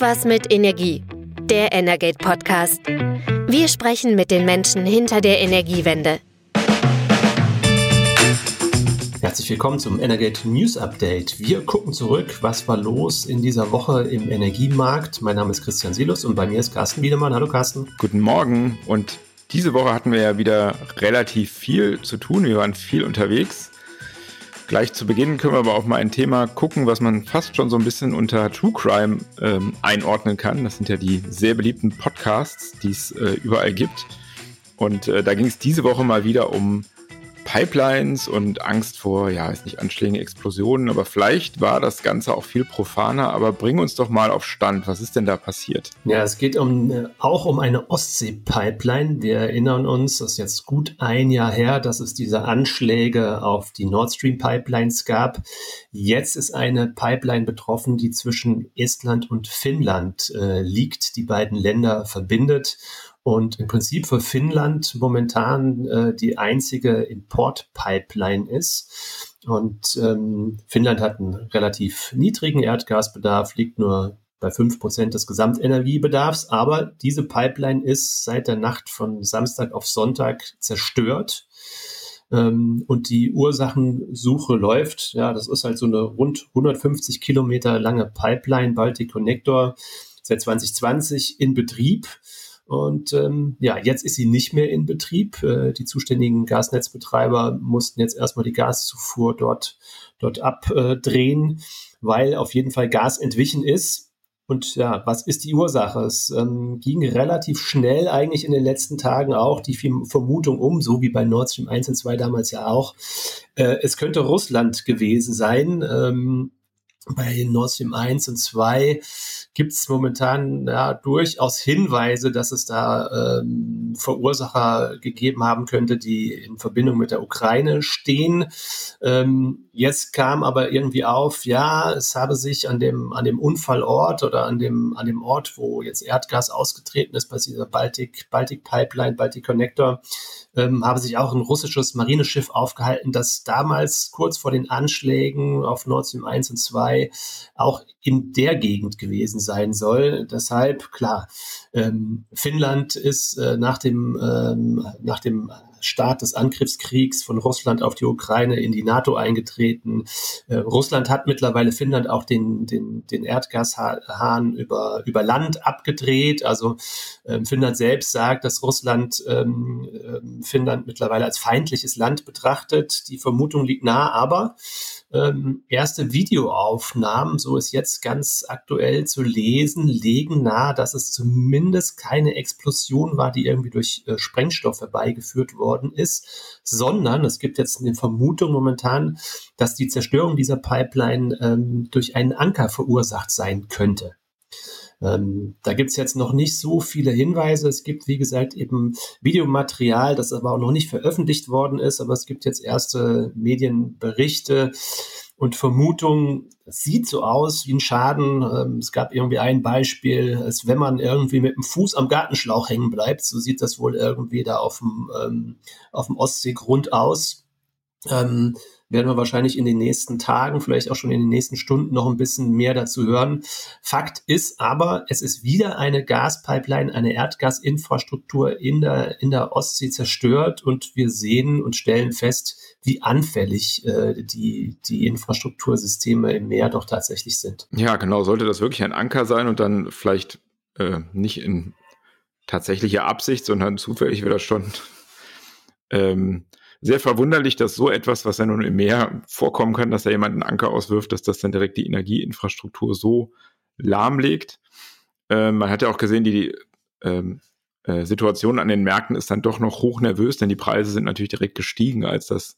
Irgendwas mit Energie. Der Energate Podcast. Wir sprechen mit den Menschen hinter der Energiewende. Herzlich willkommen zum Energate News Update. Wir gucken zurück, was war los in dieser Woche im Energiemarkt. Mein Name ist Christian Silus und bei mir ist Carsten Wiedemann. Hallo Carsten. Guten Morgen und diese Woche hatten wir ja wieder relativ viel zu tun. Wir waren viel unterwegs. Gleich zu Beginn können wir aber auch mal ein Thema gucken, was man fast schon so ein bisschen unter True Crime ähm, einordnen kann. Das sind ja die sehr beliebten Podcasts, die es äh, überall gibt. Und äh, da ging es diese Woche mal wieder um Pipelines und Angst vor, ja, ist nicht Anschlägen, Explosionen, aber vielleicht war das Ganze auch viel profaner, aber bring uns doch mal auf Stand. Was ist denn da passiert? Ja, es geht um, äh, auch um eine Ostsee-Pipeline. Wir erinnern uns, das ist jetzt gut ein Jahr her, dass es diese Anschläge auf die Nord Stream Pipelines gab. Jetzt ist eine Pipeline betroffen, die zwischen Estland und Finnland äh, liegt, die beiden Länder verbindet und im Prinzip für Finnland momentan äh, die einzige Importpipeline ist. Und ähm, Finnland hat einen relativ niedrigen Erdgasbedarf, liegt nur bei fünf Prozent des Gesamtenergiebedarfs. Aber diese Pipeline ist seit der Nacht von Samstag auf Sonntag zerstört. Ähm, und die Ursachensuche läuft. Ja, das ist halt so eine rund 150 Kilometer lange Pipeline, Baltic Connector, seit 2020 in Betrieb. Und ähm, ja, jetzt ist sie nicht mehr in Betrieb. Äh, die zuständigen Gasnetzbetreiber mussten jetzt erstmal die Gaszufuhr dort, dort abdrehen, weil auf jeden Fall Gas entwichen ist. Und ja, was ist die Ursache? Es ähm, ging relativ schnell eigentlich in den letzten Tagen auch die Vermutung um, so wie bei Nord Stream 1 und 2 damals ja auch. Äh, es könnte Russland gewesen sein. Ähm, bei Nord Stream 1 und 2 gibt es momentan ja, durchaus Hinweise, dass es da ähm, Verursacher gegeben haben könnte, die in Verbindung mit der Ukraine stehen. Ähm, jetzt kam aber irgendwie auf, ja, es habe sich an dem, an dem Unfallort oder an dem, an dem Ort, wo jetzt Erdgas ausgetreten ist, bei dieser Baltic, Baltic Pipeline, Baltic Connector, ähm, habe sich auch ein russisches Marineschiff aufgehalten, das damals kurz vor den Anschlägen auf Nord Stream 1 und 2 auch in der Gegend gewesen sein soll. Deshalb, klar, ähm, Finnland ist äh, nach dem, ähm, nach dem Start des Angriffskriegs von Russland auf die Ukraine in die NATO eingetreten. Äh, Russland hat mittlerweile Finnland auch den, den, den Erdgashahn über, über Land abgedreht. Also ähm, Finnland selbst sagt, dass Russland ähm, ähm Finnland mittlerweile als feindliches Land betrachtet. Die Vermutung liegt nahe, aber ähm, erste Videoaufnahmen, so ist jetzt ganz aktuell zu lesen, legen nahe, dass es zumindest keine Explosion war, die irgendwie durch äh, Sprengstoff herbeigeführt worden ist, sondern es gibt jetzt eine Vermutung momentan, dass die Zerstörung dieser Pipeline ähm, durch einen Anker verursacht sein könnte. Ähm, da gibt's jetzt noch nicht so viele Hinweise. Es gibt, wie gesagt, eben Videomaterial, das aber auch noch nicht veröffentlicht worden ist, aber es gibt jetzt erste Medienberichte und Vermutungen. Es sieht so aus wie ein Schaden. Ähm, es gab irgendwie ein Beispiel, als wenn man irgendwie mit dem Fuß am Gartenschlauch hängen bleibt. So sieht das wohl irgendwie da auf dem, ähm, auf dem Ostseegrund aus. Ähm, werden wir wahrscheinlich in den nächsten Tagen, vielleicht auch schon in den nächsten Stunden noch ein bisschen mehr dazu hören. Fakt ist aber, es ist wieder eine Gaspipeline, eine Erdgasinfrastruktur in der, in der Ostsee zerstört und wir sehen und stellen fest, wie anfällig äh, die, die Infrastruktursysteme im Meer doch tatsächlich sind. Ja, genau. Sollte das wirklich ein Anker sein und dann vielleicht äh, nicht in tatsächlicher Absicht, sondern zufällig das schon ähm, sehr verwunderlich, dass so etwas, was ja nun im Meer vorkommen kann, dass da jemand einen Anker auswirft, dass das dann direkt die Energieinfrastruktur so lahmlegt. Ähm, man hat ja auch gesehen, die ähm, äh, Situation an den Märkten ist dann doch noch hoch nervös, denn die Preise sind natürlich direkt gestiegen, als das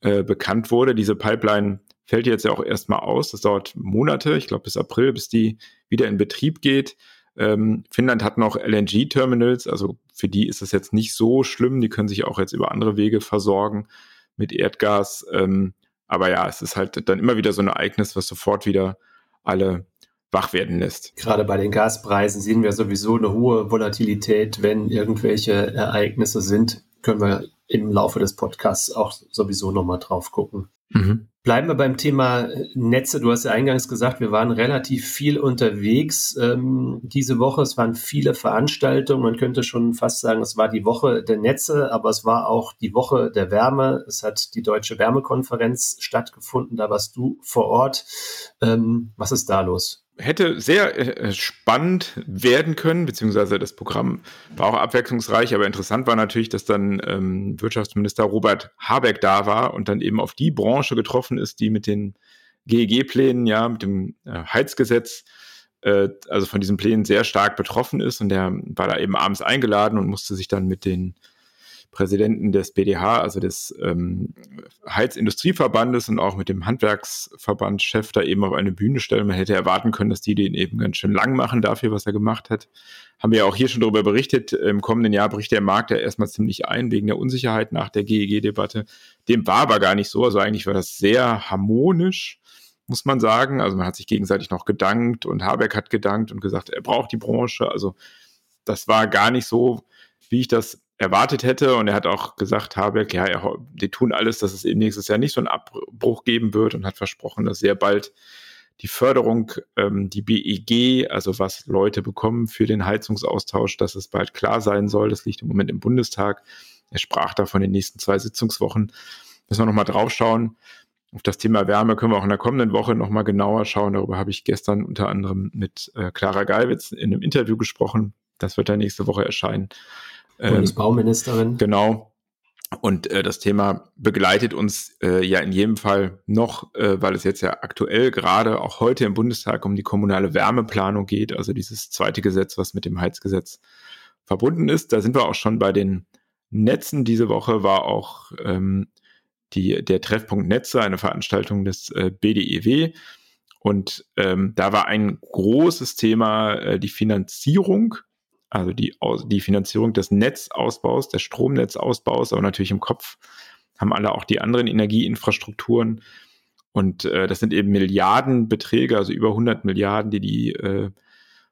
äh, bekannt wurde. Diese Pipeline fällt jetzt ja auch erstmal aus. Das dauert Monate, ich glaube bis April, bis die wieder in Betrieb geht. Ähm, Finnland hat noch LNG-Terminals, also für die ist es jetzt nicht so schlimm. Die können sich auch jetzt über andere Wege versorgen mit Erdgas. Ähm, aber ja, es ist halt dann immer wieder so ein Ereignis, was sofort wieder alle wach werden lässt. Gerade bei den Gaspreisen sehen wir sowieso eine hohe Volatilität. Wenn irgendwelche Ereignisse sind, können wir im Laufe des Podcasts auch sowieso nochmal drauf gucken. Mhm. Bleiben wir beim Thema äh, Netze. Du hast ja eingangs gesagt, wir waren relativ viel unterwegs ähm, diese Woche. Es waren viele Veranstaltungen. Man könnte schon fast sagen, es war die Woche der Netze, aber es war auch die Woche der Wärme. Es hat die Deutsche Wärmekonferenz stattgefunden. Da warst du vor Ort. Ähm, was ist da los? Hätte sehr äh, spannend werden können, beziehungsweise das Programm war auch abwechslungsreich, aber interessant war natürlich, dass dann ähm, Wirtschaftsminister Robert Habeck da war und dann eben auf die Branche getroffen ist, die mit den GEG-Plänen, ja, mit dem äh, Heizgesetz, äh, also von diesen Plänen sehr stark betroffen ist. Und der war da eben abends eingeladen und musste sich dann mit den Präsidenten des BDH, also des ähm, Heizindustrieverbandes und auch mit dem Handwerksverbandschef da eben auf eine Bühne stellen. Man hätte erwarten können, dass die den eben ganz schön lang machen dafür, was er gemacht hat. Haben wir ja auch hier schon darüber berichtet. Im kommenden Jahr bricht der Markt ja erstmal ziemlich ein wegen der Unsicherheit nach der GEG-Debatte. Dem war aber gar nicht so. Also eigentlich war das sehr harmonisch muss man sagen. Also man hat sich gegenseitig noch gedankt und Habeck hat gedankt und gesagt, er braucht die Branche. Also das war gar nicht so, wie ich das erwartet hätte. Und er hat auch gesagt, Habeck, ja, er, die tun alles, dass es eben nächstes Jahr nicht so einen Abbruch geben wird und hat versprochen, dass sehr bald die Förderung, ähm, die BEG, also was Leute bekommen für den Heizungsaustausch, dass es bald klar sein soll. Das liegt im Moment im Bundestag. Er sprach da von den nächsten zwei Sitzungswochen. Müssen wir nochmal drauf schauen. Auf das Thema Wärme können wir auch in der kommenden Woche nochmal genauer schauen. Darüber habe ich gestern unter anderem mit äh, Clara Geiwitz in einem Interview gesprochen. Das wird dann nächste Woche erscheinen. Bundesbauministerin. Ähm, genau. Und äh, das Thema begleitet uns äh, ja in jedem Fall noch, äh, weil es jetzt ja aktuell gerade auch heute im Bundestag um die kommunale Wärmeplanung geht, also dieses zweite Gesetz, was mit dem Heizgesetz verbunden ist. Da sind wir auch schon bei den Netzen. Diese Woche war auch ähm, die, der Treffpunkt Netze, eine Veranstaltung des äh, BDEW. Und ähm, da war ein großes Thema äh, die Finanzierung also die, die Finanzierung des Netzausbaus, des Stromnetzausbaus, aber natürlich im Kopf haben alle auch die anderen Energieinfrastrukturen. Und äh, das sind eben Milliardenbeträge, also über 100 Milliarden, die die äh,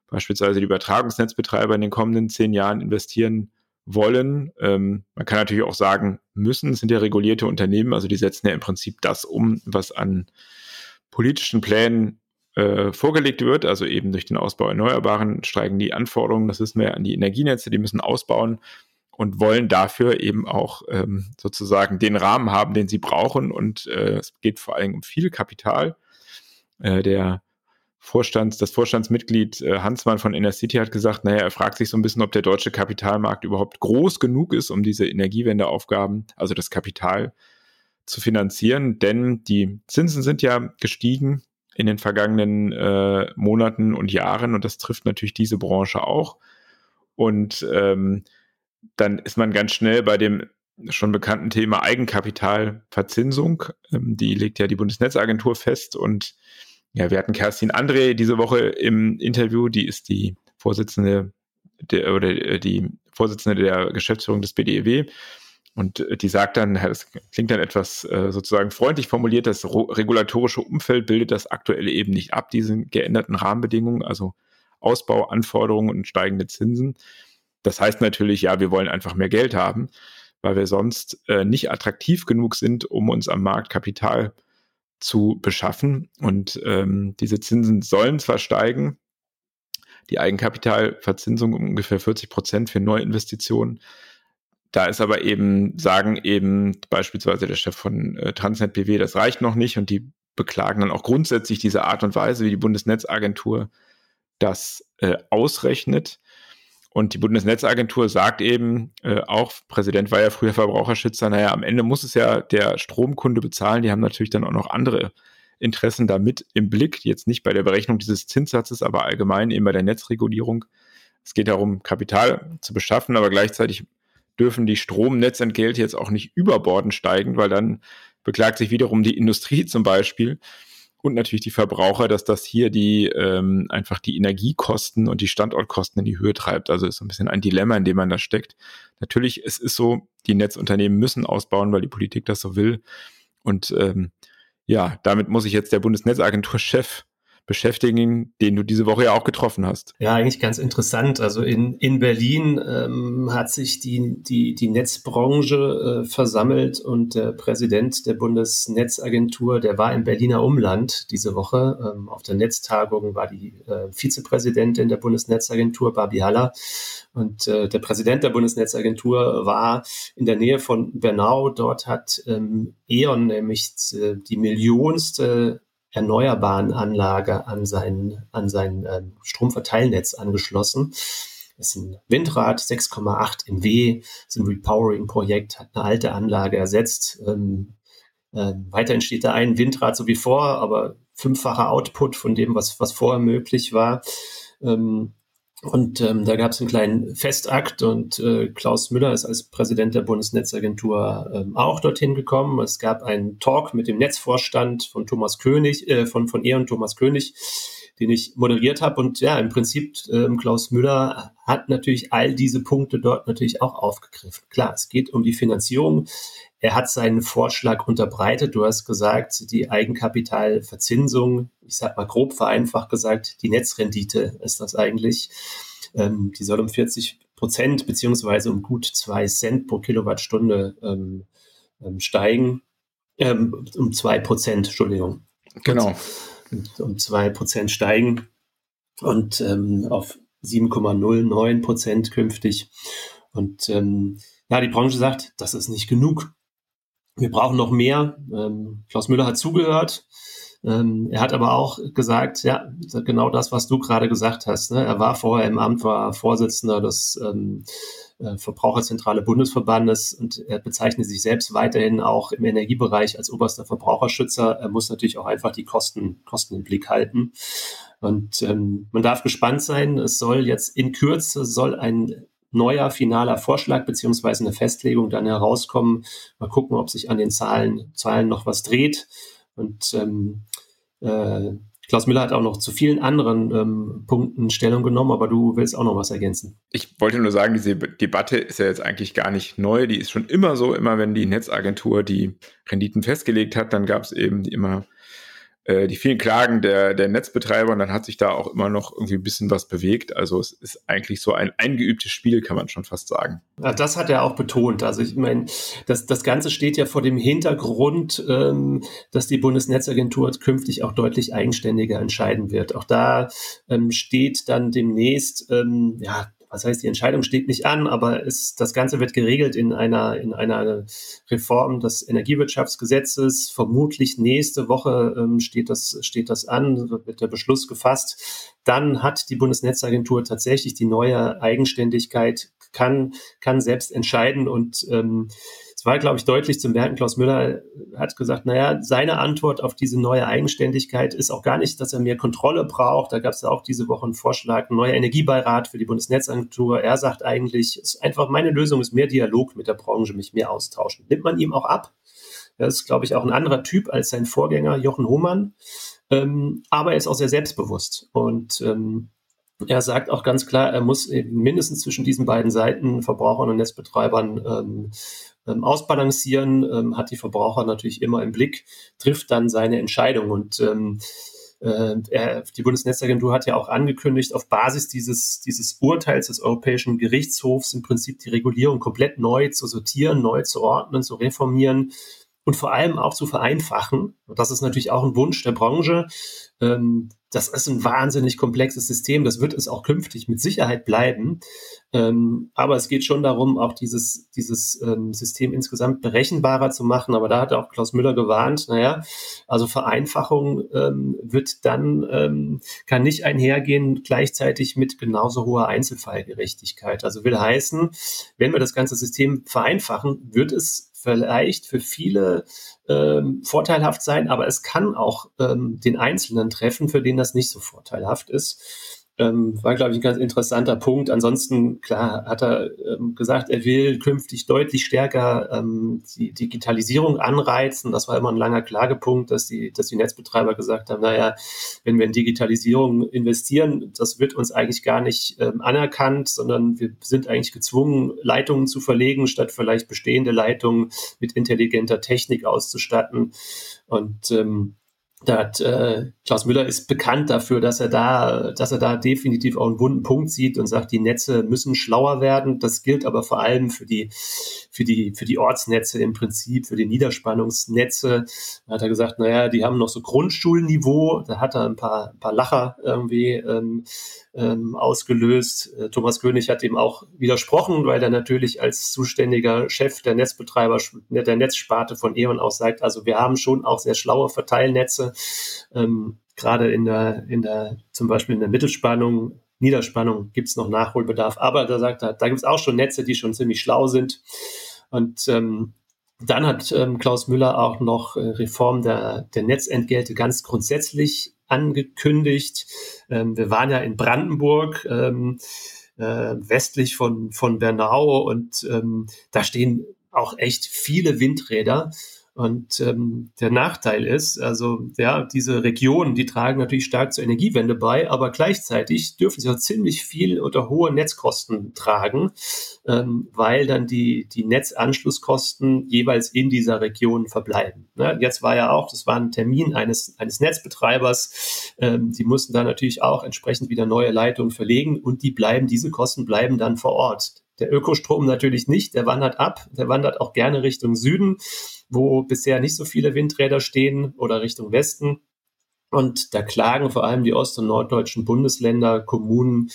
beispielsweise die Übertragungsnetzbetreiber in den kommenden zehn Jahren investieren wollen. Ähm, man kann natürlich auch sagen müssen, sind ja regulierte Unternehmen, also die setzen ja im Prinzip das um, was an politischen Plänen äh, vorgelegt wird, also eben durch den Ausbau Erneuerbaren steigen die Anforderungen, das wissen wir, an die Energienetze, die müssen ausbauen und wollen dafür eben auch ähm, sozusagen den Rahmen haben, den sie brauchen. Und äh, es geht vor allem um viel Kapital. Äh, der Vorstands, das Vorstandsmitglied äh, Hansmann von Innercity hat gesagt, naja, er fragt sich so ein bisschen, ob der deutsche Kapitalmarkt überhaupt groß genug ist, um diese Energiewendeaufgaben, also das Kapital zu finanzieren, denn die Zinsen sind ja gestiegen in den vergangenen äh, Monaten und Jahren und das trifft natürlich diese Branche auch. Und ähm, dann ist man ganz schnell bei dem schon bekannten Thema Eigenkapitalverzinsung. Ähm, die legt ja die Bundesnetzagentur fest und ja, wir hatten Kerstin André diese Woche im Interview, die ist die Vorsitzende der, oder äh, die Vorsitzende der Geschäftsführung des BDEW und äh, die sagt dann, das klingt dann etwas äh, sozusagen freundlich formuliert, das regulatorische Umfeld bildet das aktuelle eben nicht ab, diese geänderten Rahmenbedingungen, also Ausbauanforderungen und steigende Zinsen. Das heißt natürlich, ja, wir wollen einfach mehr Geld haben, weil wir sonst äh, nicht attraktiv genug sind, um uns am Markt Kapital zu beschaffen. Und ähm, diese Zinsen sollen zwar steigen, die Eigenkapitalverzinsung um ungefähr 40 Prozent für Neuinvestitionen, da ist aber eben, sagen eben beispielsweise der Chef von äh, Transnet BW, das reicht noch nicht und die beklagen dann auch grundsätzlich diese Art und Weise, wie die Bundesnetzagentur das äh, ausrechnet. Und die Bundesnetzagentur sagt eben, äh, auch Präsident war ja früher Verbraucherschützer, naja, am Ende muss es ja der Stromkunde bezahlen. Die haben natürlich dann auch noch andere Interessen damit im Blick, jetzt nicht bei der Berechnung dieses Zinssatzes, aber allgemein eben bei der Netzregulierung. Es geht darum, Kapital zu beschaffen, aber gleichzeitig dürfen die Stromnetzentgelte jetzt auch nicht überbordend steigen, weil dann beklagt sich wiederum die Industrie zum Beispiel und natürlich die Verbraucher, dass das hier die ähm, einfach die Energiekosten und die Standortkosten in die Höhe treibt. Also ist so ein bisschen ein Dilemma, in dem man da steckt. Natürlich, es ist so, die Netzunternehmen müssen ausbauen, weil die Politik das so will. Und ähm, ja, damit muss sich jetzt der Bundesnetzagentur-Chef beschäftigen, den du diese Woche ja auch getroffen hast. Ja, eigentlich ganz interessant. Also in, in Berlin ähm, hat sich die, die, die Netzbranche äh, versammelt und der Präsident der Bundesnetzagentur, der war im Berliner Umland diese Woche. Ähm, auf der Netztagung war die äh, Vizepräsidentin der Bundesnetzagentur, Babi Haller. Und äh, der Präsident der Bundesnetzagentur war in der Nähe von Bernau. Dort hat ähm, E.ON nämlich äh, die millionste erneuerbaren Anlage an sein, an sein ähm, Stromverteilnetz angeschlossen. Das ist ein Windrad, 6,8 MW, ist ein Repowering-Projekt, hat eine alte Anlage ersetzt. Ähm, äh, weiter entsteht da ein Windrad so wie vor, aber fünffacher Output von dem, was, was vorher möglich war. Ähm, und ähm, da gab es einen kleinen Festakt und äh, Klaus Müller ist als Präsident der Bundesnetzagentur ähm, auch dorthin gekommen. Es gab einen Talk mit dem Netzvorstand von Thomas König, äh, von, von und Thomas König, den ich moderiert habe. Und ja, im Prinzip, ähm, Klaus Müller hat natürlich all diese Punkte dort natürlich auch aufgegriffen. Klar, es geht um die Finanzierung. Er hat seinen Vorschlag unterbreitet. Du hast gesagt, die Eigenkapitalverzinsung, ich sag mal grob vereinfacht gesagt, die Netzrendite ist das eigentlich. Ähm, die soll um 40 Prozent beziehungsweise um gut zwei Cent pro Kilowattstunde ähm, ähm, steigen. Ähm, um zwei Prozent, Entschuldigung. Genau. Und, um zwei Prozent steigen und ähm, auf 7,09 Prozent künftig. Und ähm, ja, die Branche sagt, das ist nicht genug. Wir brauchen noch mehr. Ähm, Klaus Müller hat zugehört. Ähm, er hat aber auch gesagt, ja, genau das, was du gerade gesagt hast. Ne? Er war vorher im Amt, war Vorsitzender des ähm, äh, Verbraucherzentrale Bundesverbandes und er bezeichnet sich selbst weiterhin auch im Energiebereich als oberster Verbraucherschützer. Er muss natürlich auch einfach die Kosten, Kosten im Blick halten. Und ähm, man darf gespannt sein. Es soll jetzt in Kürze soll ein neuer finaler Vorschlag beziehungsweise eine Festlegung dann herauskommen. Mal gucken, ob sich an den Zahlen, Zahlen noch was dreht. Und ähm, äh, Klaus Müller hat auch noch zu vielen anderen ähm, Punkten Stellung genommen, aber du willst auch noch was ergänzen. Ich wollte nur sagen, diese Debatte ist ja jetzt eigentlich gar nicht neu. Die ist schon immer so, immer wenn die Netzagentur die Renditen festgelegt hat, dann gab es eben immer äh, die vielen Klagen der, der Netzbetreiber und dann hat sich da auch immer noch irgendwie ein bisschen was bewegt. Also es ist eigentlich so ein eingeübtes Spiel, kann man schon fast sagen. Ja, das hat er auch betont. Also ich meine, das, das Ganze steht ja vor dem Hintergrund, ähm, dass die Bundesnetzagentur künftig auch deutlich eigenständiger entscheiden wird. Auch da ähm, steht dann demnächst, ähm, ja, was heißt, die Entscheidung steht nicht an, aber es, das Ganze wird geregelt in einer, in einer Reform des Energiewirtschaftsgesetzes. Vermutlich nächste Woche ähm, steht, das, steht das an, wird der Beschluss gefasst. Dann hat die Bundesnetzagentur tatsächlich die neue Eigenständigkeit, kann, kann selbst entscheiden und ähm, es war, glaube ich, deutlich zu merken, Klaus Müller hat gesagt, naja, seine Antwort auf diese neue Eigenständigkeit ist auch gar nicht, dass er mehr Kontrolle braucht. Da gab es ja auch diese Woche einen Vorschlag, ein neuer Energiebeirat für die Bundesnetzagentur. Er sagt eigentlich, ist einfach meine Lösung ist mehr Dialog mit der Branche, mich mehr austauschen. Nimmt man ihm auch ab. Das ist, glaube ich, auch ein anderer Typ als sein Vorgänger Jochen Hohmann. Ähm, aber er ist auch sehr selbstbewusst. Und ähm, er sagt auch ganz klar, er muss eben mindestens zwischen diesen beiden Seiten, Verbrauchern und Netzbetreibern, ähm, ähm, ausbalancieren, ähm, hat die Verbraucher natürlich immer im Blick, trifft dann seine Entscheidung. Und ähm, äh, die Bundesnetzagentur hat ja auch angekündigt, auf Basis dieses, dieses Urteils des Europäischen Gerichtshofs im Prinzip die Regulierung komplett neu zu sortieren, neu zu ordnen, zu reformieren und vor allem auch zu vereinfachen. Und das ist natürlich auch ein Wunsch der Branche. Ähm, das ist ein wahnsinnig komplexes System. Das wird es auch künftig mit Sicherheit bleiben. Ähm, aber es geht schon darum, auch dieses, dieses ähm, System insgesamt berechenbarer zu machen. Aber da hat auch Klaus Müller gewarnt, naja, also Vereinfachung ähm, wird dann, ähm, kann nicht einhergehen gleichzeitig mit genauso hoher Einzelfallgerechtigkeit. Also will heißen, wenn wir das ganze System vereinfachen, wird es vielleicht für viele ähm, vorteilhaft sein, aber es kann auch ähm, den Einzelnen treffen, für den das nicht so vorteilhaft ist. Ähm, war, glaube ich, ein ganz interessanter Punkt. Ansonsten, klar, hat er ähm, gesagt, er will künftig deutlich stärker ähm, die Digitalisierung anreizen. Das war immer ein langer Klagepunkt, dass die, dass die Netzbetreiber gesagt haben, naja, wenn wir in Digitalisierung investieren, das wird uns eigentlich gar nicht ähm, anerkannt, sondern wir sind eigentlich gezwungen, Leitungen zu verlegen, statt vielleicht bestehende Leitungen mit intelligenter Technik auszustatten. Und ähm, da hat, äh, Klaus Müller ist bekannt dafür, dass er da, dass er da definitiv auch einen wunden Punkt sieht und sagt, die Netze müssen schlauer werden. Das gilt aber vor allem für die, für die, für die Ortsnetze im Prinzip, für die Niederspannungsnetze. Da hat er gesagt, naja, die haben noch so Grundschulniveau. Da hat er ein paar, ein paar Lacher irgendwie ähm, ähm, ausgelöst. Äh, Thomas König hat ihm auch widersprochen, weil er natürlich als zuständiger Chef der Netzbetreiber, der Netzsparte von E.ON auch sagt, also wir haben schon auch sehr schlaue Verteilnetze, ähm, gerade in der, in der, zum Beispiel in der Mittelspannung, Niederspannung gibt es noch Nachholbedarf, aber da sagt er, da gibt es auch schon Netze, die schon ziemlich schlau sind. Und ähm, dann hat ähm, Klaus Müller auch noch äh, Reform der, der Netzentgelte ganz grundsätzlich angekündigt. Ähm, wir waren ja in Brandenburg. Ähm, äh, westlich von, von Bernau und ähm, da stehen auch echt viele Windräder. Und ähm, der Nachteil ist, also ja, diese Regionen, die tragen natürlich stark zur Energiewende bei, aber gleichzeitig dürfen sie auch ziemlich viel unter hohe Netzkosten tragen, ähm, weil dann die, die Netzanschlusskosten jeweils in dieser Region verbleiben. Ne? Jetzt war ja auch, das war ein Termin eines, eines Netzbetreibers, ähm, die mussten da natürlich auch entsprechend wieder neue Leitungen verlegen und die bleiben, diese Kosten bleiben dann vor Ort. Der Ökostrom natürlich nicht, der wandert ab, der wandert auch gerne Richtung Süden wo bisher nicht so viele Windräder stehen oder Richtung Westen. Und da klagen vor allem die ost- und norddeutschen Bundesländer, Kommunen,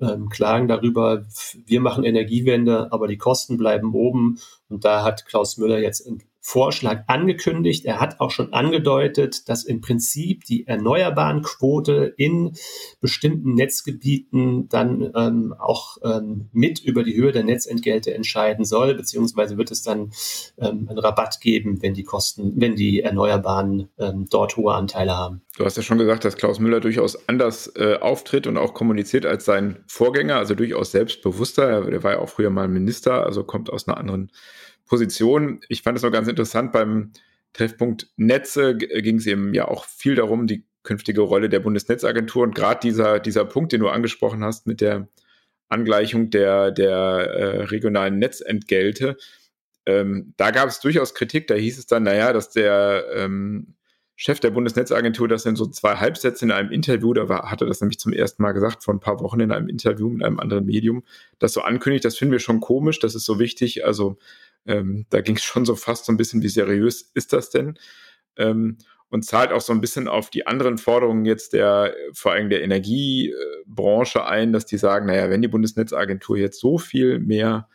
ähm, klagen darüber, wir machen Energiewende, aber die Kosten bleiben oben. Und da hat Klaus Müller jetzt Vorschlag angekündigt. Er hat auch schon angedeutet, dass im Prinzip die erneuerbaren Quote in bestimmten Netzgebieten dann ähm, auch ähm, mit über die Höhe der Netzentgelte entscheiden soll, beziehungsweise wird es dann ähm, einen Rabatt geben, wenn die Kosten, wenn die Erneuerbaren ähm, dort hohe Anteile haben. Du hast ja schon gesagt, dass Klaus Müller durchaus anders äh, auftritt und auch kommuniziert als sein Vorgänger, also durchaus selbstbewusster. Er, er war ja auch früher mal Minister, also kommt aus einer anderen Position. Ich fand es noch ganz interessant, beim Treffpunkt Netze ging es eben ja auch viel darum, die künftige Rolle der Bundesnetzagentur und gerade dieser, dieser Punkt, den du angesprochen hast mit der Angleichung der, der äh, regionalen Netzentgelte, ähm, da gab es durchaus Kritik. Da hieß es dann, naja, dass der ähm, Chef der Bundesnetzagentur das in so zwei Halbsätze in einem Interview, da war, hatte das nämlich zum ersten Mal gesagt, vor ein paar Wochen in einem Interview mit einem anderen Medium, das so ankündigt, das finden wir schon komisch, das ist so wichtig. Also ähm, da ging es schon so fast so ein bisschen, wie seriös ist das denn? Ähm, und zahlt auch so ein bisschen auf die anderen Forderungen jetzt der, vor allem der Energiebranche ein, dass die sagen, naja, wenn die Bundesnetzagentur jetzt so viel mehr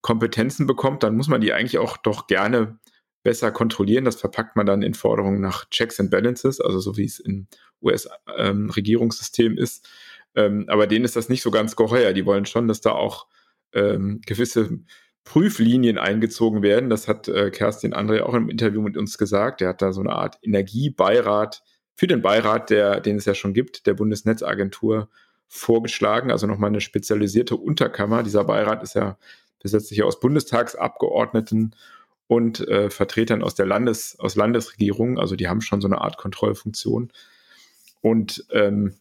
Kompetenzen bekommt, dann muss man die eigentlich auch doch gerne besser kontrollieren. Das verpackt man dann in Forderungen nach Checks and Balances, also so wie es im US-Regierungssystem ähm, ist. Ähm, aber denen ist das nicht so ganz geheuer. Die wollen schon, dass da auch ähm, gewisse Prüflinien eingezogen werden. Das hat äh, Kerstin André auch im Interview mit uns gesagt. Er hat da so eine Art Energiebeirat für den Beirat, der, den es ja schon gibt, der Bundesnetzagentur vorgeschlagen. Also nochmal eine spezialisierte Unterkammer. Dieser Beirat ist ja besetzt sich aus Bundestagsabgeordneten und äh, Vertretern aus der Landes, aus Landesregierungen. Also die haben schon so eine Art Kontrollfunktion. Und ähm,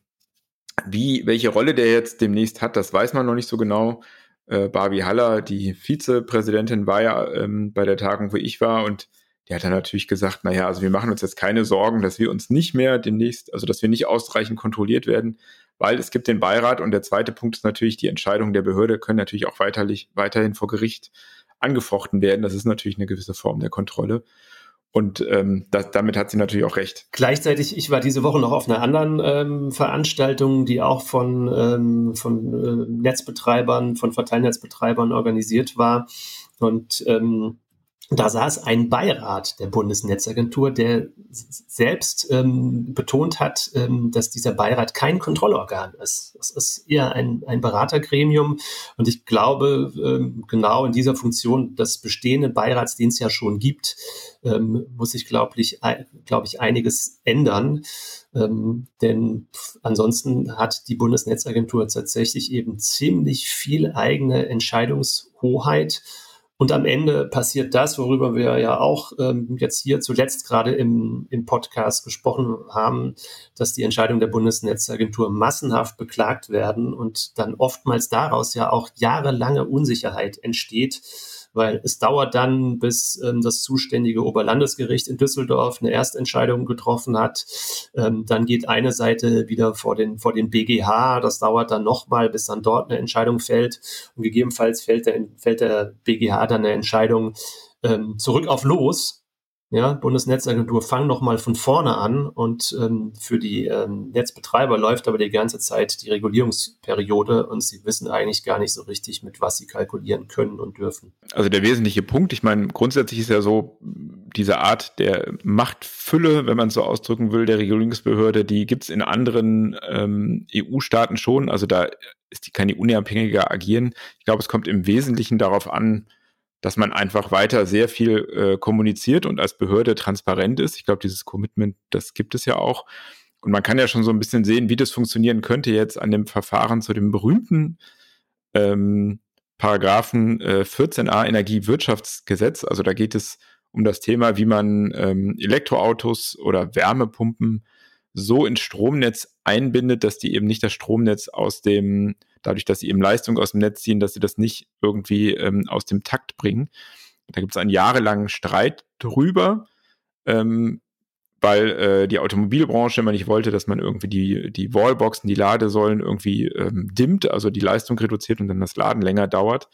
wie, welche Rolle der jetzt demnächst hat, das weiß man noch nicht so genau äh, Barbie Haller, die Vizepräsidentin, war ja ähm, bei der Tagung, wo ich war und die hat dann natürlich gesagt, naja, also wir machen uns jetzt keine Sorgen, dass wir uns nicht mehr demnächst, also dass wir nicht ausreichend kontrolliert werden, weil es gibt den Beirat und der zweite Punkt ist natürlich, die Entscheidungen der Behörde können natürlich auch weiterlich, weiterhin vor Gericht angefochten werden. Das ist natürlich eine gewisse Form der Kontrolle. Und ähm, das, damit hat sie natürlich auch recht. Gleichzeitig, ich war diese Woche noch auf einer anderen ähm, Veranstaltung, die auch von, ähm, von äh, Netzbetreibern, von Verteilnetzbetreibern organisiert war. Und ähm, da saß ein Beirat der Bundesnetzagentur, der selbst ähm, betont hat, ähm, dass dieser Beirat kein Kontrollorgan ist. Es ist eher ein, ein Beratergremium. Und ich glaube, ähm, genau in dieser Funktion des bestehenden Beirats, den es ja schon gibt, ähm, muss sich, glaube ich, glaube ich, einiges ändern. Ähm, denn ansonsten hat die Bundesnetzagentur tatsächlich eben ziemlich viel eigene Entscheidungshoheit und am Ende passiert das, worüber wir ja auch ähm, jetzt hier zuletzt gerade im, im Podcast gesprochen haben, dass die Entscheidungen der Bundesnetzagentur massenhaft beklagt werden und dann oftmals daraus ja auch jahrelange Unsicherheit entsteht, weil es dauert dann, bis ähm, das zuständige Oberlandesgericht in Düsseldorf eine Erstentscheidung getroffen hat. Ähm, dann geht eine Seite wieder vor den, vor den BGH. Das dauert dann nochmal, bis dann dort eine Entscheidung fällt. Und gegebenenfalls fällt der, fällt der BGH dann eine Entscheidung ähm, zurück auf Los ja, Bundesnetzagentur, fang noch mal von vorne an und ähm, für die ähm, Netzbetreiber läuft aber die ganze Zeit die Regulierungsperiode und sie wissen eigentlich gar nicht so richtig, mit was sie kalkulieren können und dürfen. Also der wesentliche Punkt, ich meine, grundsätzlich ist ja so, diese Art der Machtfülle, wenn man es so ausdrücken will, der Regulierungsbehörde, die gibt es in anderen ähm, EU-Staaten schon. Also da ist die, kann die unabhängiger agieren. Ich glaube, es kommt im Wesentlichen darauf an, dass man einfach weiter sehr viel äh, kommuniziert und als Behörde transparent ist. Ich glaube, dieses Commitment, das gibt es ja auch. Und man kann ja schon so ein bisschen sehen, wie das funktionieren könnte jetzt an dem Verfahren zu dem berühmten ähm, Paragraphen äh, 14a Energiewirtschaftsgesetz. Also da geht es um das Thema, wie man ähm, Elektroautos oder Wärmepumpen so ins Stromnetz einbindet, dass die eben nicht das Stromnetz aus dem dadurch, dass sie eben Leistung aus dem Netz ziehen, dass sie das nicht irgendwie ähm, aus dem Takt bringen. Da gibt es einen jahrelangen Streit drüber, ähm, weil äh, die Automobilbranche immer nicht wollte, dass man irgendwie die, die Wallboxen, die Ladesäulen irgendwie ähm, dimmt, also die Leistung reduziert und dann das Laden länger dauert.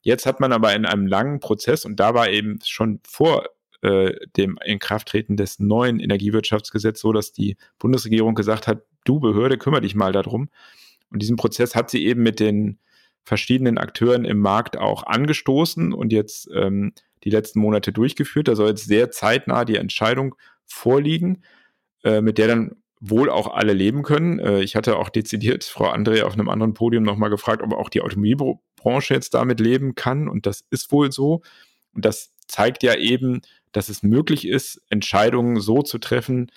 Jetzt hat man aber in einem langen Prozess, und da war eben schon vor äh, dem Inkrafttreten des neuen Energiewirtschaftsgesetzes so, dass die Bundesregierung gesagt hat, du Behörde, kümmere dich mal darum. Und diesen Prozess hat sie eben mit den verschiedenen Akteuren im Markt auch angestoßen und jetzt ähm, die letzten Monate durchgeführt. Da soll jetzt sehr zeitnah die Entscheidung vorliegen, äh, mit der dann wohl auch alle leben können. Äh, ich hatte auch dezidiert Frau André auf einem anderen Podium nochmal gefragt, ob auch die Automobilbranche jetzt damit leben kann. Und das ist wohl so. Und das zeigt ja eben, dass es möglich ist, Entscheidungen so zu treffen,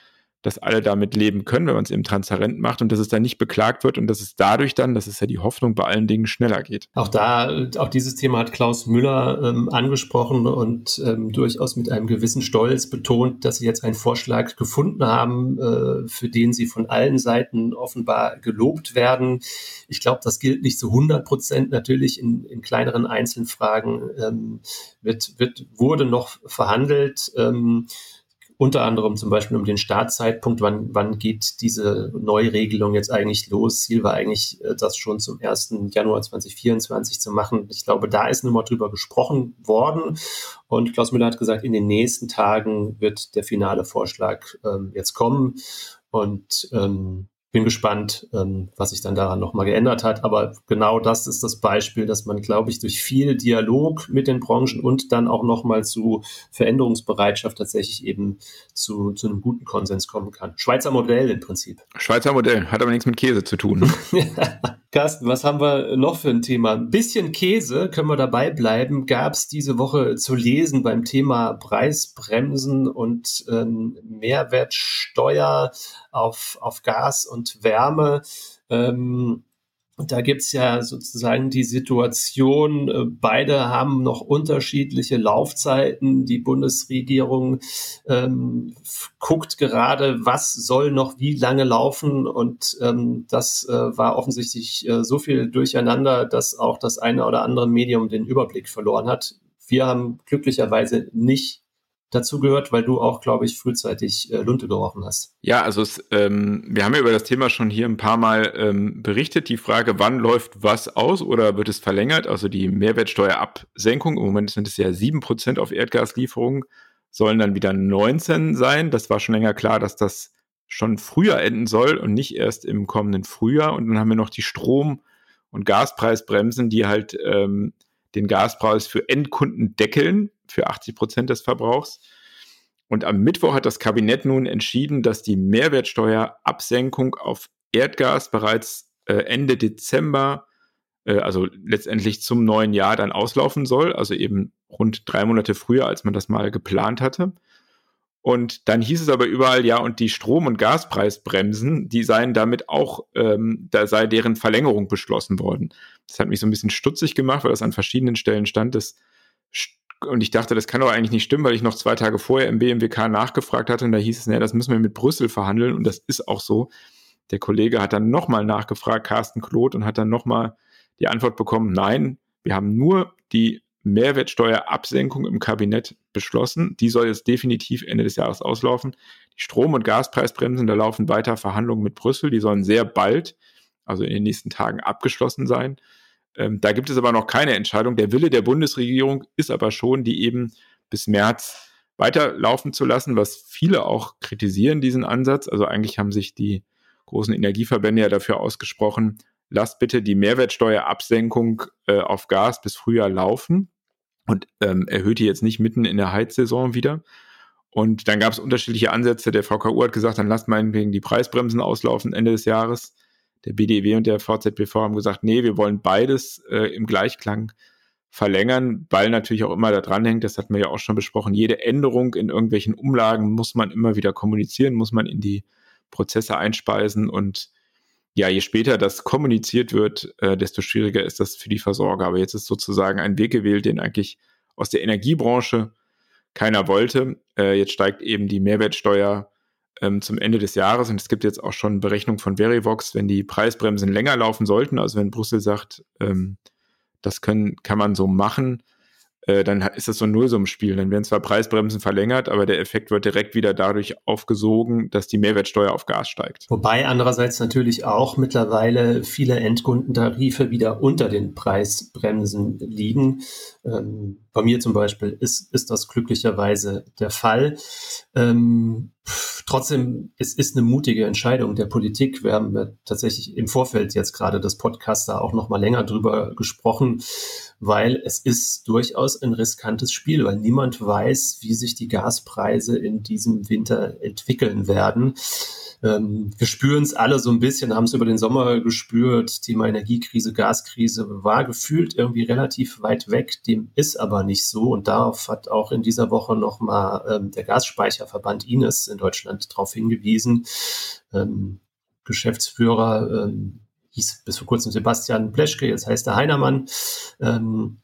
dass alle damit leben können, wenn man es eben transparent macht und dass es dann nicht beklagt wird und dass es dadurch dann, das ist ja die Hoffnung, bei allen Dingen schneller geht. Auch da, auch dieses Thema hat Klaus Müller ähm, angesprochen und ähm, durchaus mit einem gewissen Stolz betont, dass sie jetzt einen Vorschlag gefunden haben, äh, für den sie von allen Seiten offenbar gelobt werden. Ich glaube, das gilt nicht zu 100 Prozent. Natürlich in, in kleineren Einzelfragen ähm, wird, wird, wurde noch verhandelt. Ähm, unter anderem zum Beispiel um den Startzeitpunkt, wann, wann geht diese Neuregelung jetzt eigentlich los? Ziel war eigentlich, äh, das schon zum 1. Januar 2024 zu machen. Ich glaube, da ist nochmal drüber gesprochen worden. Und Klaus Müller hat gesagt, in den nächsten Tagen wird der finale Vorschlag ähm, jetzt kommen. Und ähm, bin gespannt, ähm, was sich dann daran nochmal geändert hat. Aber genau das ist das Beispiel, dass man, glaube ich, durch viel Dialog mit den Branchen und dann auch nochmal zu Veränderungsbereitschaft tatsächlich eben zu, zu einem guten Konsens kommen kann. Schweizer Modell im Prinzip. Schweizer Modell, hat aber nichts mit Käse zu tun. Carsten, was haben wir noch für ein Thema? Ein bisschen Käse, können wir dabei bleiben, gab es diese Woche zu lesen beim Thema Preisbremsen und ähm, Mehrwertsteuer auf, auf Gas und Wärme. Ähm, da gibt's ja sozusagen die Situation, äh, beide haben noch unterschiedliche Laufzeiten. Die Bundesregierung ähm, guckt gerade, was soll noch wie lange laufen. Und ähm, das äh, war offensichtlich äh, so viel durcheinander, dass auch das eine oder andere Medium den Überblick verloren hat. Wir haben glücklicherweise nicht dazu gehört, weil du auch, glaube ich, frühzeitig äh, Lunte gerochen hast. Ja, also es, ähm, wir haben ja über das Thema schon hier ein paar Mal ähm, berichtet. Die Frage, wann läuft was aus oder wird es verlängert? Also die Mehrwertsteuerabsenkung, im Moment sind es ja sieben Prozent auf Erdgaslieferungen, sollen dann wieder 19 sein. Das war schon länger klar, dass das schon früher enden soll und nicht erst im kommenden Frühjahr. Und dann haben wir noch die Strom- und Gaspreisbremsen, die halt ähm, den Gaspreis für Endkunden deckeln, für 80 Prozent des Verbrauchs. Und am Mittwoch hat das Kabinett nun entschieden, dass die Mehrwertsteuerabsenkung auf Erdgas bereits äh, Ende Dezember, äh, also letztendlich zum neuen Jahr dann auslaufen soll, also eben rund drei Monate früher, als man das mal geplant hatte. Und dann hieß es aber überall, ja, und die Strom- und Gaspreisbremsen, die seien damit auch, ähm, da sei deren Verlängerung beschlossen worden. Das hat mich so ein bisschen stutzig gemacht, weil das an verschiedenen Stellen stand. Das, und ich dachte, das kann doch eigentlich nicht stimmen, weil ich noch zwei Tage vorher im BMWK nachgefragt hatte und da hieß es, naja, das müssen wir mit Brüssel verhandeln und das ist auch so. Der Kollege hat dann nochmal nachgefragt, Carsten Kloth, und hat dann nochmal die Antwort bekommen, nein, wir haben nur die Mehrwertsteuerabsenkung im Kabinett beschlossen. Die soll jetzt definitiv Ende des Jahres auslaufen. Die Strom- und Gaspreisbremsen, da laufen weiter Verhandlungen mit Brüssel. Die sollen sehr bald, also in den nächsten Tagen, abgeschlossen sein. Ähm, da gibt es aber noch keine Entscheidung. Der Wille der Bundesregierung ist aber schon, die eben bis März weiterlaufen zu lassen, was viele auch kritisieren, diesen Ansatz. Also eigentlich haben sich die großen Energieverbände ja dafür ausgesprochen, lasst bitte die Mehrwertsteuerabsenkung äh, auf Gas bis Frühjahr laufen und ähm, erhöht die jetzt nicht mitten in der Heizsaison wieder. Und dann gab es unterschiedliche Ansätze. Der VKU hat gesagt, dann lasst meinetwegen die Preisbremsen auslaufen Ende des Jahres. Der BDW und der VZBV haben gesagt, nee, wir wollen beides äh, im Gleichklang verlängern, weil natürlich auch immer da dran hängt, das hatten wir ja auch schon besprochen, jede Änderung in irgendwelchen Umlagen muss man immer wieder kommunizieren, muss man in die Prozesse einspeisen und ja, je später das kommuniziert wird, äh, desto schwieriger ist das für die Versorger. Aber jetzt ist sozusagen ein Weg gewählt, den eigentlich aus der Energiebranche keiner wollte. Äh, jetzt steigt eben die Mehrwertsteuer ähm, zum Ende des Jahres und es gibt jetzt auch schon Berechnung von Verivox, wenn die Preisbremsen länger laufen sollten, also wenn Brüssel sagt, ähm, das können, kann man so machen, äh, dann ist das so ein Nullsummenspiel. Dann werden zwar Preisbremsen verlängert, aber der Effekt wird direkt wieder dadurch aufgesogen, dass die Mehrwertsteuer auf Gas steigt. Wobei andererseits natürlich auch mittlerweile viele Endkundentarife wieder unter den Preisbremsen liegen. Ähm, bei mir zum Beispiel ist, ist das glücklicherweise der Fall. Ähm, trotzdem, es ist eine mutige Entscheidung der Politik. Wir haben tatsächlich im Vorfeld jetzt gerade das Podcast da auch noch mal länger drüber gesprochen, weil es ist durchaus ein riskantes Spiel, weil niemand weiß, wie sich die Gaspreise in diesem Winter entwickeln werden. Ähm, wir spüren es alle so ein bisschen, haben es über den Sommer gespürt. Thema Energiekrise, Gaskrise war gefühlt irgendwie relativ weit weg. Dem ist aber nicht so. Und darauf hat auch in dieser Woche nochmal ähm, der Gasspeicherverband Ines in Deutschland darauf hingewiesen. Ähm, Geschäftsführer ähm, hieß bis vor kurzem Sebastian Pleschke, jetzt heißt er Heinermann. Ähm,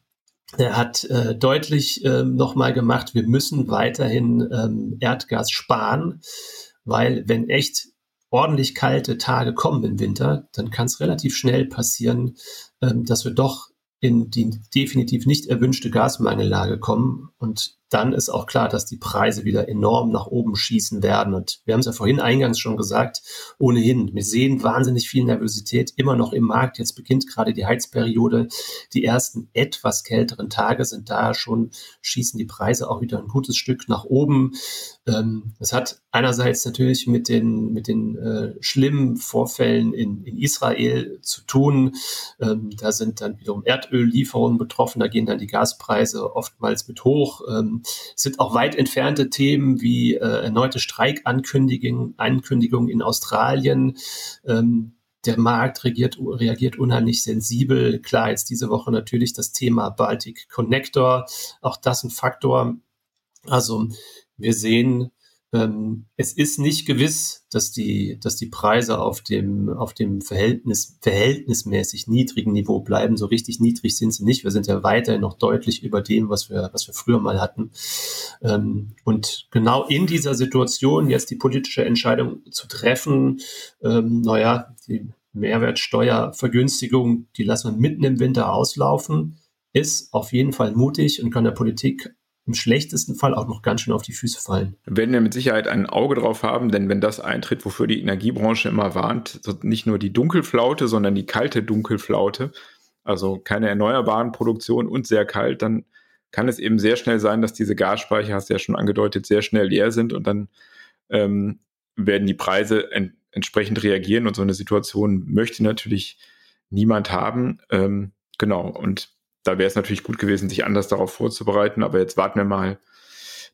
er hat äh, deutlich ähm, nochmal gemacht, wir müssen weiterhin ähm, Erdgas sparen weil wenn echt ordentlich kalte Tage kommen im Winter, dann kann es relativ schnell passieren, ähm, dass wir doch in die definitiv nicht erwünschte Gasmangellage kommen. Und dann ist auch klar, dass die Preise wieder enorm nach oben schießen werden. Und wir haben es ja vorhin eingangs schon gesagt, ohnehin, wir sehen wahnsinnig viel Nervosität immer noch im Markt. Jetzt beginnt gerade die Heizperiode. Die ersten etwas kälteren Tage sind da schon, schießen die Preise auch wieder ein gutes Stück nach oben. Ähm, das hat einerseits natürlich mit den, mit den äh, schlimmen Vorfällen in, in Israel zu tun. Ähm, da sind dann wiederum Erdöllieferungen betroffen. Da gehen dann die Gaspreise oftmals mit hoch. Ähm, sind auch weit entfernte Themen wie äh, erneute Streikankündigungen Ankündigungen in Australien. Ähm, der Markt reagiert, reagiert unheimlich sensibel. Klar, jetzt diese Woche natürlich das Thema Baltic Connector, auch das ein Faktor. Also wir sehen, ähm, es ist nicht gewiss, dass die, dass die Preise auf dem, auf dem Verhältnis, verhältnismäßig niedrigen Niveau bleiben. So richtig niedrig sind sie nicht. Wir sind ja weiterhin noch deutlich über dem, was wir, was wir früher mal hatten. Ähm, und genau in dieser Situation jetzt die politische Entscheidung zu treffen, ähm, naja, die Mehrwertsteuervergünstigung, die lassen wir mitten im Winter auslaufen, ist auf jeden Fall mutig und kann der Politik im schlechtesten Fall auch noch ganz schön auf die Füße fallen. Werden wir mit Sicherheit ein Auge drauf haben, denn wenn das eintritt, wofür die Energiebranche immer warnt, nicht nur die Dunkelflaute, sondern die kalte Dunkelflaute, also keine erneuerbaren Produktion und sehr kalt, dann kann es eben sehr schnell sein, dass diese Gasspeicher, hast du ja schon angedeutet, sehr schnell leer sind und dann ähm, werden die Preise en entsprechend reagieren und so eine Situation möchte natürlich niemand haben. Ähm, genau, und da wäre es natürlich gut gewesen, sich anders darauf vorzubereiten. Aber jetzt warten wir mal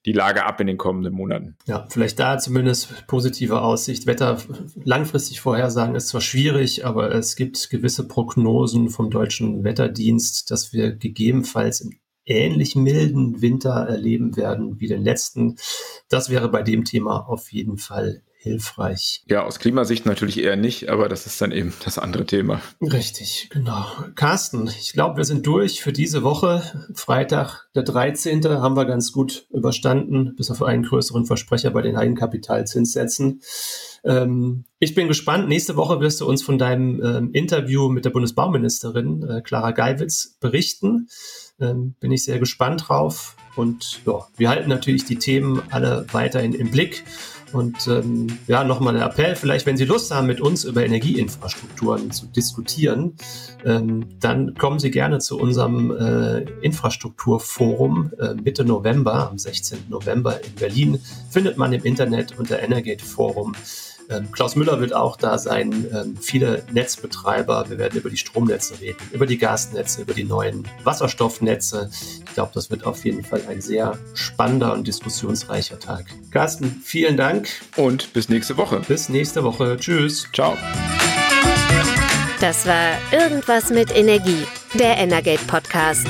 die Lage ab in den kommenden Monaten. Ja, vielleicht da zumindest positive Aussicht. Wetter langfristig vorhersagen ist zwar schwierig, aber es gibt gewisse Prognosen vom deutschen Wetterdienst, dass wir gegebenenfalls einen ähnlich milden Winter erleben werden wie den letzten. Das wäre bei dem Thema auf jeden Fall hilfreich. Ja, aus Klimasicht natürlich eher nicht, aber das ist dann eben das andere Thema. Richtig, genau. Carsten, ich glaube, wir sind durch für diese Woche. Freitag, der 13. haben wir ganz gut überstanden, bis auf einen größeren Versprecher bei den Eigenkapitalzinssätzen. Ähm, ich bin gespannt. Nächste Woche wirst du uns von deinem ähm, Interview mit der Bundesbauministerin äh, Clara Geiwitz berichten. Ähm, bin ich sehr gespannt drauf. Und ja, wir halten natürlich die Themen alle weiterhin im Blick. Und ähm, ja, nochmal ein Appell, vielleicht wenn Sie Lust haben, mit uns über Energieinfrastrukturen zu diskutieren, ähm, dann kommen Sie gerne zu unserem äh, Infrastrukturforum äh, Mitte November, am 16. November in Berlin. Findet man im Internet unter Energate Forum. Ähm, Klaus Müller wird auch da sein. Ähm, viele Netzbetreiber. Wir werden über die Stromnetze reden, über die Gasnetze, über die neuen Wasserstoffnetze. Ich glaube, das wird auf jeden Fall ein sehr spannender und diskussionsreicher Tag. Carsten, vielen Dank. Und bis nächste Woche. Bis nächste Woche. Tschüss. Ciao. Das war Irgendwas mit Energie, der Energate Podcast.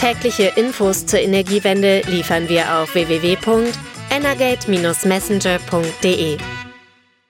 Tägliche Infos zur Energiewende liefern wir auf www.energate-messenger.de.